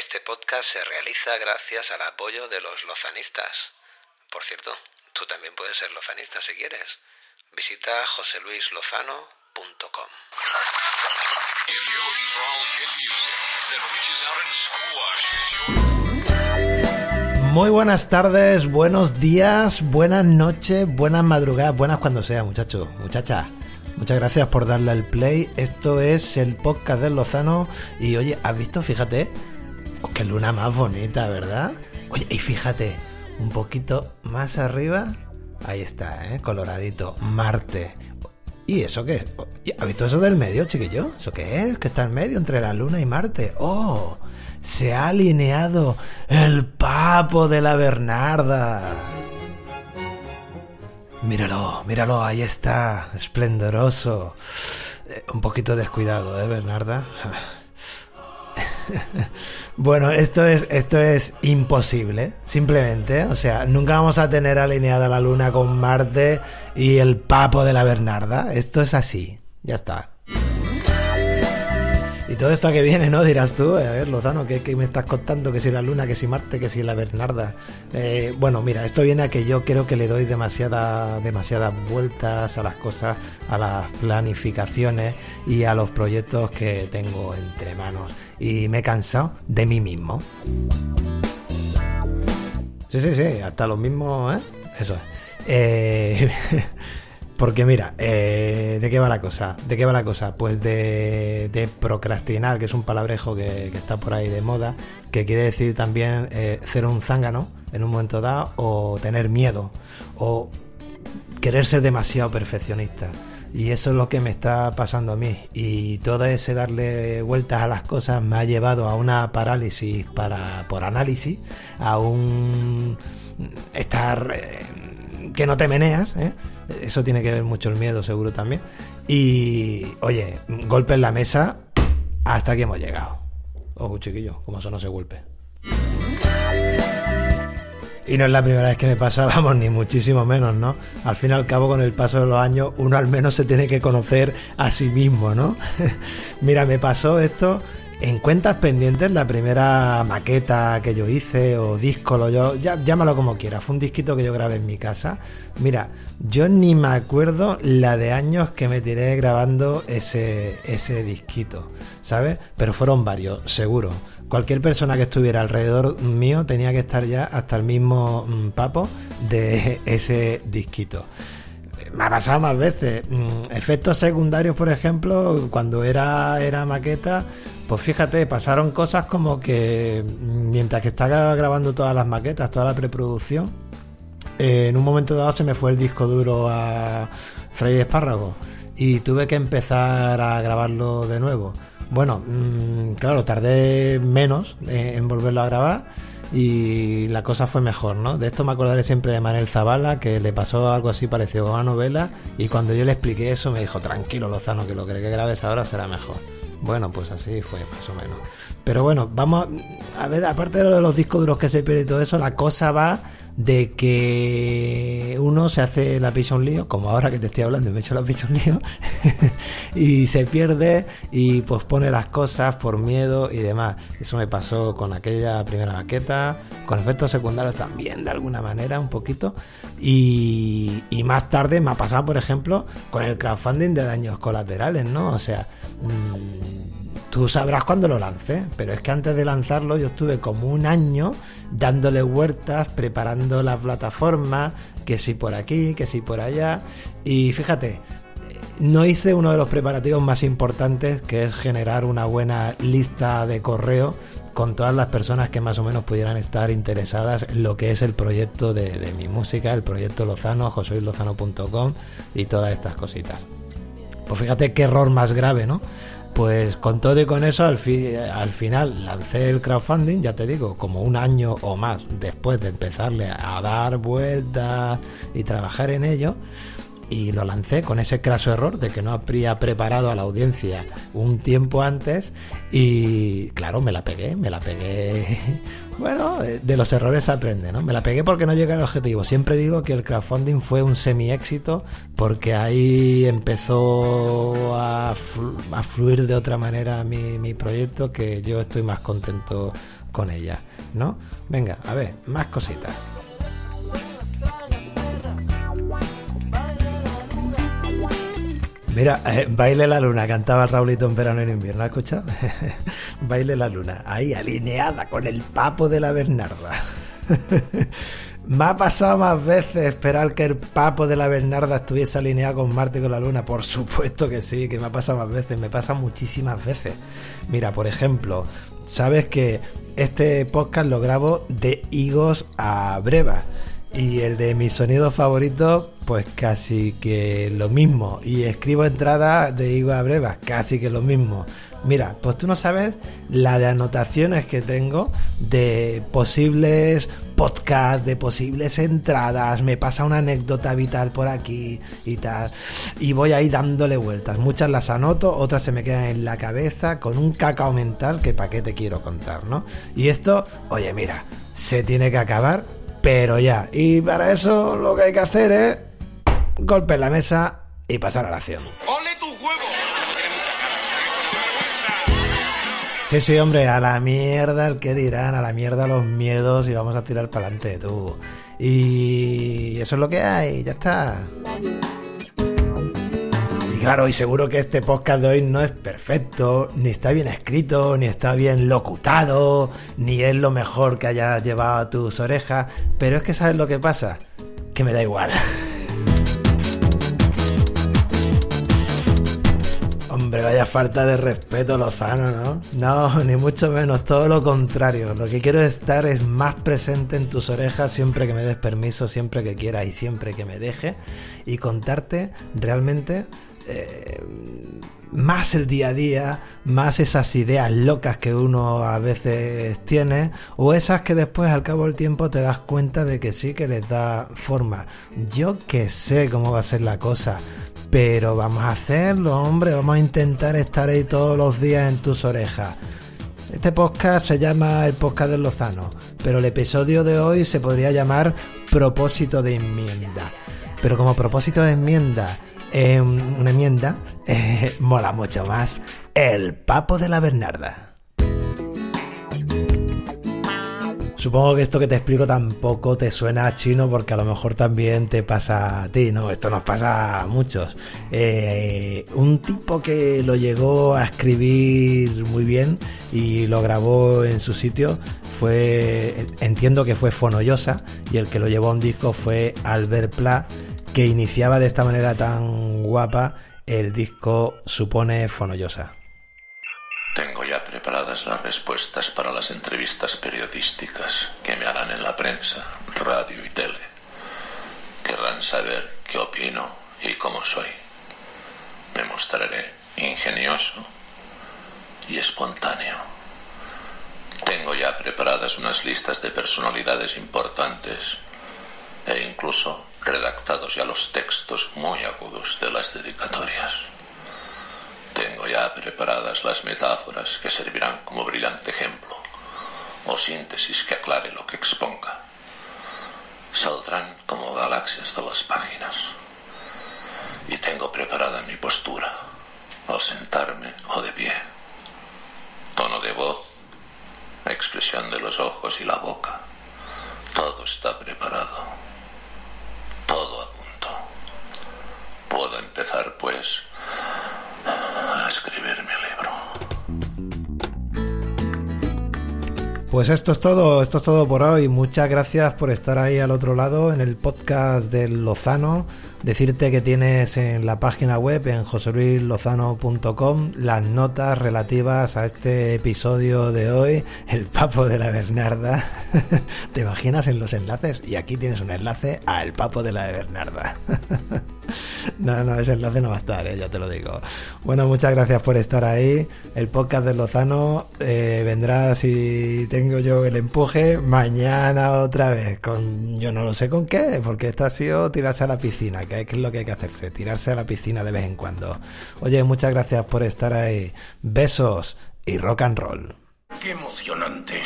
Este podcast se realiza gracias al apoyo de los lozanistas. Por cierto, tú también puedes ser lozanista si quieres. Visita joseluislozano.com. Muy buenas tardes, buenos días, buenas noches, buenas madrugadas, buenas cuando sea, muchachos, muchachas. Muchas gracias por darle al play. Esto es el podcast del Lozano. Y oye, ¿has visto? Fíjate. Oh, qué luna más bonita, ¿verdad? Oye, y fíjate, un poquito más arriba. Ahí está, ¿eh? Coloradito. Marte. ¿Y eso qué es? ¿Has visto eso del medio, chiquillo? ¿Eso qué es? Que está en medio entre la luna y Marte. ¡Oh! Se ha alineado el papo de la Bernarda. Míralo, míralo, ahí está, esplendoroso. Eh, un poquito descuidado, ¿eh, Bernarda? bueno, esto es, esto es imposible, simplemente. O sea, nunca vamos a tener alineada la Luna con Marte y el papo de la Bernarda. Esto es así, ya está. Y todo esto a que viene, ¿no? Dirás tú, a ver, Lozano, ¿qué, me estás contando? Que si la Luna, que si Marte, que si la Bernarda. Eh, bueno, mira, esto viene a que yo creo que le doy demasiada, demasiadas vueltas a las cosas, a las planificaciones y a los proyectos que tengo entre manos. Y me he cansado de mí mismo. Sí, sí, sí, hasta los mismos, ¿eh? Eso es. Eh, Porque mira, eh, ¿de qué va la cosa? ¿De qué va la cosa? Pues de, procrastinar, que es un palabrejo que, está por ahí de moda, que quiere decir también eh, ser un zángano en un momento dado, o tener miedo, o querer ser demasiado perfeccionista. Y eso es lo que me está pasando a mí. Y todo ese darle vueltas a las cosas me ha llevado a una parálisis para, por análisis, a un estar eh, que no te meneas, ¿eh? Eso tiene que ver mucho el miedo, seguro también. Y, oye, golpe en la mesa hasta que hemos llegado. Ojo, chiquillo, como eso no se golpe. Y no es la primera vez que me pasa, vamos, ni muchísimo menos, ¿no? Al fin y al cabo, con el paso de los años, uno al menos se tiene que conocer a sí mismo, ¿no? Mira, me pasó esto en cuentas pendientes, la primera maqueta que yo hice o disco, lo yo, ya, llámalo como quiera, fue un disquito que yo grabé en mi casa. Mira, yo ni me acuerdo la de años que me tiré grabando ese, ese disquito, ¿sabes? Pero fueron varios, seguro. Cualquier persona que estuviera alrededor mío tenía que estar ya hasta el mismo mm, papo de ese disquito me ha pasado más veces. Mm, efectos secundarios, por ejemplo, cuando era, era maqueta, pues fíjate, pasaron cosas como que mm, mientras que estaba grabando todas las maquetas, toda la preproducción, eh, en un momento dado se me fue el disco duro a Freddy Espárrago y tuve que empezar a grabarlo de nuevo. Bueno, mm, claro, tardé menos en volverlo a grabar y la cosa fue mejor, ¿no? De esto me acordaré siempre de Manuel Zavala, que le pasó algo así parecido con una novela, y cuando yo le expliqué eso me dijo, tranquilo Lozano, que lo que grabes ahora será mejor. Bueno, pues así fue, más o menos. Pero bueno, vamos a ver, aparte de los discos duros que se pierde y todo eso, la cosa va de que uno se hace la picha un lío, como ahora que te estoy hablando y me he hecho la picha un lío, y se pierde y pues pone las cosas por miedo y demás. Eso me pasó con aquella primera maqueta, con efectos secundarios también de alguna manera, un poquito. Y, más tarde me ha pasado, por ejemplo, con el crowdfunding de daños colaterales, ¿no? O sea... Mmm, Tú sabrás cuándo lo lancé, pero es que antes de lanzarlo yo estuve como un año dándole vueltas, preparando la plataforma, que si por aquí, que si por allá. Y fíjate, no hice uno de los preparativos más importantes, que es generar una buena lista de correo con todas las personas que más o menos pudieran estar interesadas en lo que es el proyecto de, mi música, el proyecto Lozano, josoilozano.com y todas estas cositas. Pues fíjate qué error más grave, ¿no? Pues con todo y con eso, al, al final lancé el crowdfunding, ya te digo, como un año o más después de empezarle a dar vueltas y trabajar en ello y lo lancé con ese craso error de que no habría preparado a la audiencia un tiempo antes y claro, me la pegué, me la pegué. Bueno, de los errores se aprende, ¿no? Me la pegué porque no llegué al objetivo. Siempre digo que el crowdfunding fue un semi-éxito porque ahí empezó a, fluir de otra manera mi, mi proyecto que yo estoy más contento con ella, ¿no? Venga, a ver, más cositas. Mira, eh, Baile la Luna, cantaba Raulito en verano en invierno, ¿has escuchado? Baile la Luna, ahí alineada con el papo de la Bernarda. Me ha pasado más veces esperar que el papo de la Bernarda estuviese alineado con Marte y con la Luna. Por supuesto que sí, que me ha pasado más veces. Me pasa muchísimas veces. Mira, por ejemplo, sabes que este podcast lo grabo de higos a breva. Y el de mis sonidos favoritos, pues casi que lo mismo. Y escribo entradas de higos a breva, casi que lo mismo. Mira, pues tú no sabes la de anotaciones que tengo de posibles podcasts, de posibles entradas, me pasa una anécdota vital por aquí y tal. Y voy ahí dándole vueltas. Muchas las anoto, otras se me quedan en la cabeza con un cacao mental que para qué te quiero contar, ¿no? Y esto, oye, mira, se tiene que acabar, pero ya. Y para eso lo que hay que hacer es golpe en la mesa y pasar a la acción. ¡Ole tu huevo! Sí, sí, hombre, a la mierda el que dirán, a la mierda los miedos y vamos a tirar para adelante, tú. Y eso es lo que hay, ya está. Y claro, y seguro que este podcast de hoy no es perfecto, ni está bien escrito, ni está bien locutado, ni es lo mejor que hayas llevado a tus orejas, pero es que sabes lo que pasa, que me da igual. Hombre, vaya falta de respeto, Lozano, ¿no? No, ni mucho menos, todo lo contrario. Lo que quiero estar es más presente en tus orejas siempre que me des permiso, siempre que quieras y siempre que me deje. Y contarte realmente eh, más el día a día, más esas ideas locas que uno a veces tiene, o esas que después al cabo del tiempo te das cuenta de que sí que les da forma. Yo que sé cómo va a ser la cosa pero vamos a hacerlo, hombre, vamos a intentar estar ahí todos los días en tus orejas. Este podcast se llama el podcast del Lozano, pero el episodio de hoy se podría llamar propósito de enmienda. Pero como propósito de enmienda, eh, una enmienda, eh, mola mucho más el papo de la Bernarda. Supongo que esto que te explico tampoco te suena a chino porque a lo mejor también te pasa a ti, ¿no? Esto nos pasa a muchos. Eh, un tipo que lo llegó a escribir muy bien y lo grabó en su sitio fue, entiendo que fue Fonoyosa y el que lo llevó a un disco fue Albert Pla, que iniciaba de esta manera tan guapa el disco Supone Fonoyosa. Preparadas las respuestas para las entrevistas periodísticas que me harán en la prensa, radio y tele. Querrán saber qué opino y cómo soy. Me mostraré ingenioso y espontáneo. Tengo ya preparadas unas listas de personalidades importantes e incluso redactados ya los textos muy agudos de las dedicatorias. Tengo ya preparadas las metáforas que servirán como brillante ejemplo o síntesis que aclare lo que exponga. Saldrán como galaxias de las páginas. Y tengo preparada mi postura al sentarme o de pie. Tono de voz, expresión de los ojos y la boca. Todo está preparado. Todo a punto. Puedo empezar, pues, Pues esto es todo, esto es todo por hoy. Muchas gracias por estar ahí al otro lado en el podcast del Lozano. Decirte que tienes en la página web, en joseluislozano.com, las notas relativas a este episodio de hoy, el papo de la Bernarda. ¿Te imaginas en los enlaces? Y aquí tienes un enlace al papo de la Bernarda. no, no, ese enlace no va a estar, ¿eh? ya te lo digo. Bueno, muchas gracias por estar ahí. El podcast del Lozano eh, vendrá si tengo yo el empuje mañana otra vez. Con yo no lo sé con qué, porque esto ha sido tirarse a la piscina que es lo que hay que hacerse, tirarse a la piscina de vez en cuando. Oye, muchas gracias por estar ahí. Besos y rock and roll. Qué emocionante.